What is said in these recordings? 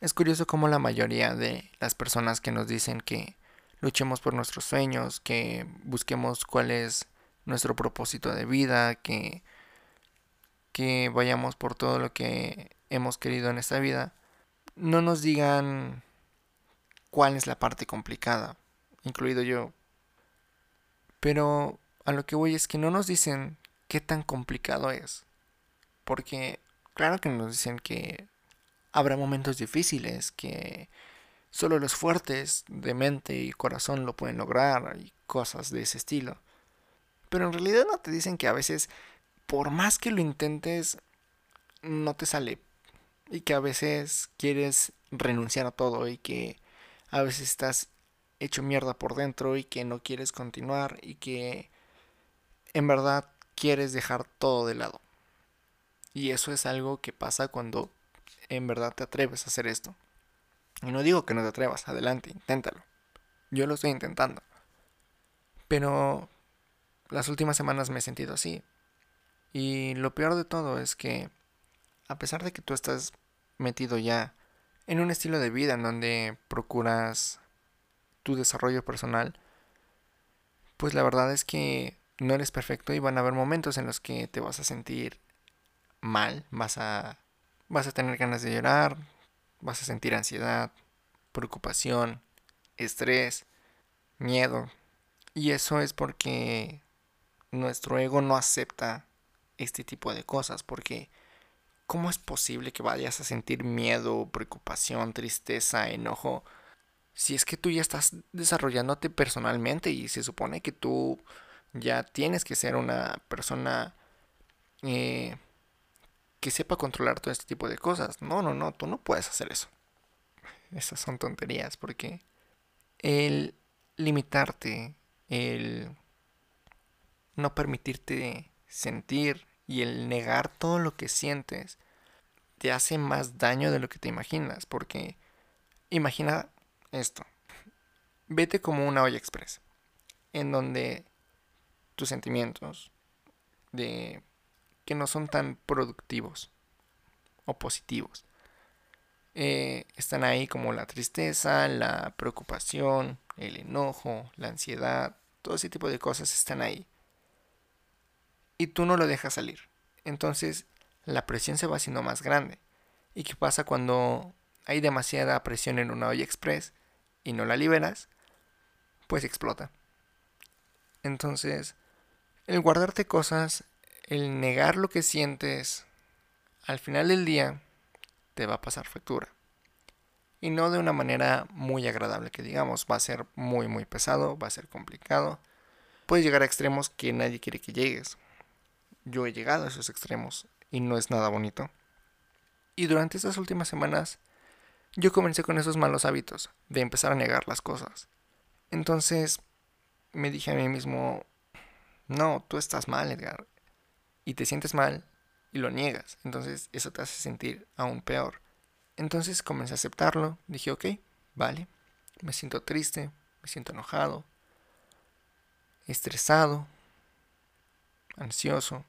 Es curioso cómo la mayoría de las personas que nos dicen que luchemos por nuestros sueños, que busquemos cuál es nuestro propósito de vida, que, que vayamos por todo lo que hemos querido en esta vida, no nos digan cuál es la parte complicada, incluido yo. Pero a lo que voy es que no nos dicen qué tan complicado es. Porque claro que nos dicen que habrá momentos difíciles, que solo los fuertes de mente y corazón lo pueden lograr y cosas de ese estilo. Pero en realidad no te dicen que a veces, por más que lo intentes, no te sale. Y que a veces quieres renunciar a todo y que a veces estás hecho mierda por dentro y que no quieres continuar y que en verdad quieres dejar todo de lado. Y eso es algo que pasa cuando en verdad te atreves a hacer esto. Y no digo que no te atrevas, adelante, inténtalo. Yo lo estoy intentando. Pero las últimas semanas me he sentido así. Y lo peor de todo es que, a pesar de que tú estás metido ya en un estilo de vida en donde procuras tu desarrollo personal, pues la verdad es que no eres perfecto y van a haber momentos en los que te vas a sentir mal, vas a vas a tener ganas de llorar, vas a sentir ansiedad, preocupación, estrés, miedo. Y eso es porque nuestro ego no acepta este tipo de cosas, porque ¿cómo es posible que vayas a sentir miedo, preocupación, tristeza, enojo? Si es que tú ya estás desarrollándote personalmente y se supone que tú ya tienes que ser una persona eh, que sepa controlar todo este tipo de cosas. No, no, no, tú no puedes hacer eso. Esas son tonterías porque el limitarte, el no permitirte sentir y el negar todo lo que sientes te hace más daño de lo que te imaginas. Porque imagina esto. Vete como una olla express. En donde tus sentimientos de que no son tan productivos o positivos. Eh, están ahí como la tristeza, la preocupación, el enojo, la ansiedad, todo ese tipo de cosas están ahí. Y tú no lo dejas salir. Entonces la presión se va haciendo más grande. ¿Y qué pasa cuando hay demasiada presión en una olla express y no la liberas? Pues explota. Entonces, el guardarte cosas el negar lo que sientes, al final del día, te va a pasar factura. Y no de una manera muy agradable que digamos, va a ser muy muy pesado, va a ser complicado. Puedes llegar a extremos que nadie quiere que llegues. Yo he llegado a esos extremos y no es nada bonito. Y durante estas últimas semanas yo comencé con esos malos hábitos de empezar a negar las cosas. Entonces me dije a mí mismo, no, tú estás mal, Edgar y te sientes mal y lo niegas. Entonces eso te hace sentir aún peor. Entonces comencé a aceptarlo. Dije, ok, vale. Me siento triste, me siento enojado, estresado, ansioso.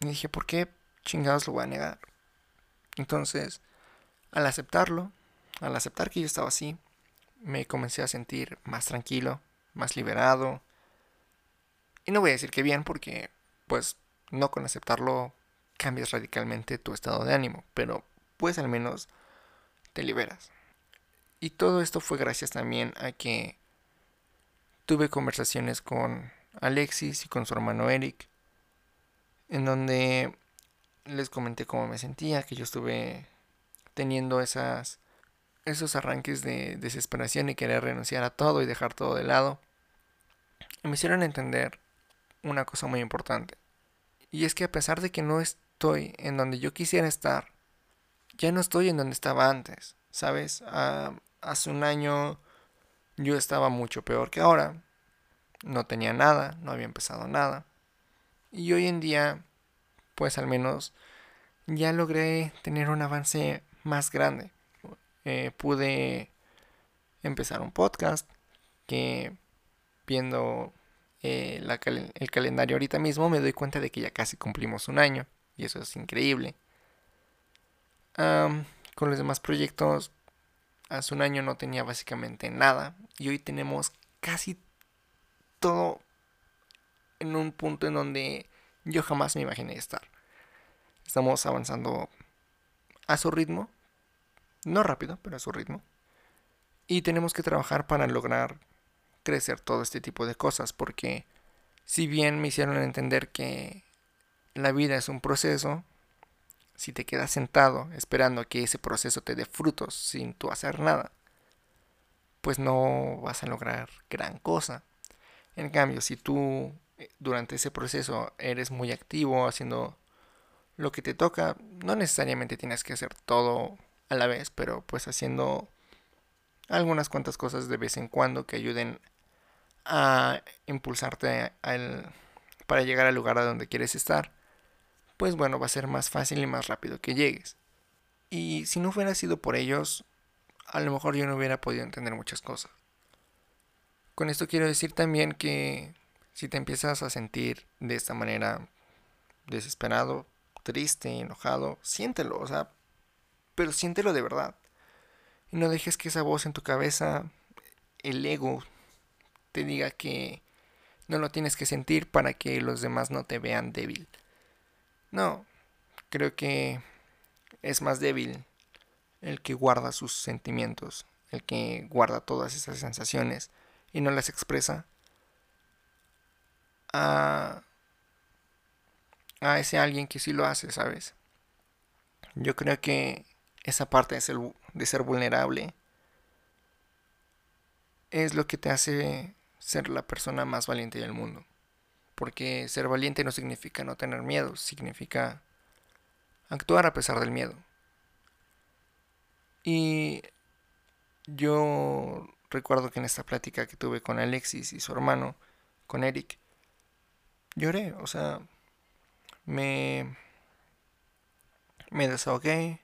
Y dije, ¿por qué chingados lo voy a negar? Entonces, al aceptarlo, al aceptar que yo estaba así, me comencé a sentir más tranquilo, más liberado. Y no voy a decir que bien porque, pues, no con aceptarlo cambias radicalmente tu estado de ánimo, pero pues al menos te liberas. Y todo esto fue gracias también a que tuve conversaciones con Alexis y con su hermano Eric, en donde les comenté cómo me sentía, que yo estuve teniendo esas, esos arranques de desesperación y querer renunciar a todo y dejar todo de lado. Y me hicieron entender una cosa muy importante. Y es que a pesar de que no estoy en donde yo quisiera estar, ya no estoy en donde estaba antes, ¿sabes? Ah, hace un año yo estaba mucho peor que ahora. No tenía nada, no había empezado nada. Y hoy en día, pues al menos ya logré tener un avance más grande. Eh, pude empezar un podcast que viendo eh, el calendario ahorita mismo, me doy cuenta de que ya casi cumplimos un año. Y eso es increíble. con los demás proyectos, hace un año no tenía básicamente nada y hoy tenemos casi todo en un punto en donde yo jamás me imaginé estar. Estamos avanzando a su ritmo, no rápido, pero a su ritmo. Y tenemos que trabajar para lograr crecer todo este tipo de cosas, porque si bien me hicieron entender que la vida es un proceso, si te quedas sentado esperando que ese proceso te dé frutos sin tú hacer nada, pues no vas a lograr gran cosa. En cambio, si tú eh, durante ese proceso eres muy activo haciendo lo que te toca, no necesariamente tienes que hacer todo a la vez, pero pues haciendo algunas cuantas cosas de vez en cuando que ayuden a impulsarte para llegar al lugar a donde quieres estar, pues bueno, va a ser más fácil y más rápido que llegues. Y si no hubiera sido por ellos, a lo mejor yo no hubiera podido entender muchas cosas. Con esto quiero decir también que si te empiezas a sentir de esta manera desesperado, triste, enojado, siéntelo, o sea, pero siéntelo de verdad. Y no dejes que esa voz en tu cabeza, el ego, te diga que no lo tienes que sentir para que los demás no te vean débil. No, creo que es más débil el que guarda sus sentimientos, el que guarda todas esas sensaciones y no las expresa, a a ese alguien que sí lo hace, ¿sabes? Yo creo que esa parte de ser, de ser vulnerable es lo que te hace ser la persona más valiente del mundo. Porque ser valiente no significa no tener miedo, significa actuar a pesar del miedo. Y yo recuerdo que en esta plática que tuve con Alexis y su hermano, con Eric, lloré, o sea, me, me desahogué,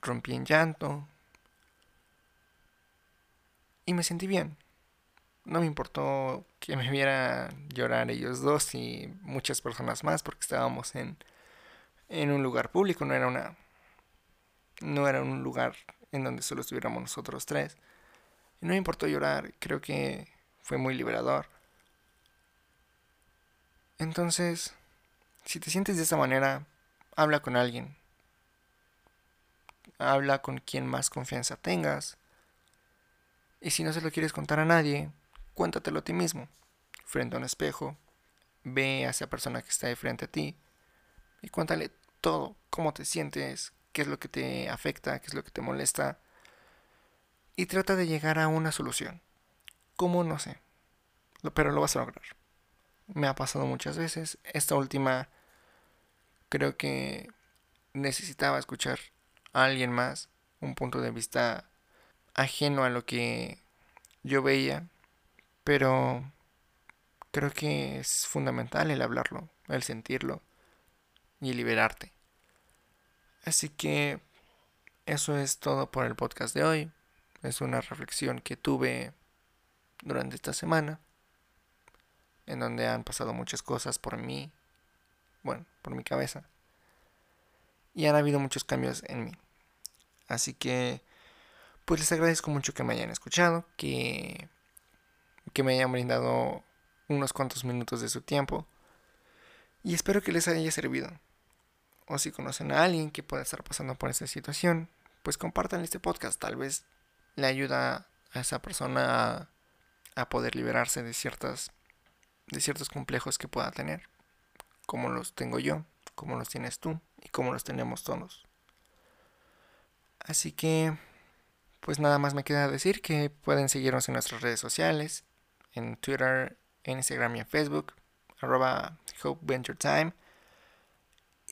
rompí en llanto y me sentí bien. No me importó que me viera llorar ellos dos y muchas personas más porque estábamos en, en un lugar público, no era una no era un lugar en donde solo estuviéramos nosotros tres. Y no me importó llorar, creo que fue muy liberador. Entonces, si te sientes de esa manera, habla con alguien. Habla con quien más confianza tengas. Y si no se lo quieres contar a nadie, cuéntatelo a ti mismo. Frente a un espejo, ve a esa persona que está de frente a ti y cuéntale todo, cómo te sientes, qué es lo que te afecta, qué es lo que te molesta. Y trata de llegar a una solución. ¿Cómo? No sé. Pero lo vas a lograr. Me ha pasado muchas veces. Esta última creo que necesitaba escuchar a alguien más, un punto de vista ajeno a lo que yo veía, pero creo que es fundamental el hablarlo, el sentirlo y liberarte. Así que eso es todo por el podcast de hoy. Es una reflexión que tuve durante esta semana, en donde han pasado muchas cosas por mí bueno, por mi cabeza. Y han habido muchos cambios en mí. Así que, pues les agradezco mucho que me hayan escuchado, que, que me hayan brindado unos cuantos minutos de su tiempo. Y espero que les haya servido. O si conocen a alguien que pueda estar pasando por esta situación, pues compartan este podcast. Tal vez le ayuda a esa persona a, a poder liberarse de ciertas de ciertos complejos que pueda tener como los tengo yo, como los tienes tú y como los tenemos todos. Así que, pues nada más me queda decir que pueden seguirnos en nuestras redes sociales, en Twitter, en Instagram y en Facebook, arroba Time.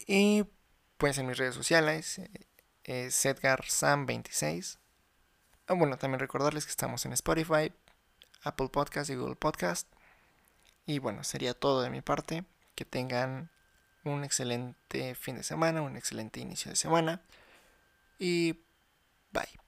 Y pues en mis redes sociales es EdgarSam26. Ah, bueno, también recordarles que estamos en Spotify, Apple Podcast y Google Podcast. Y bueno, sería todo de mi parte que tengan un excelente fin de semana, un excelente inicio de semana y bye.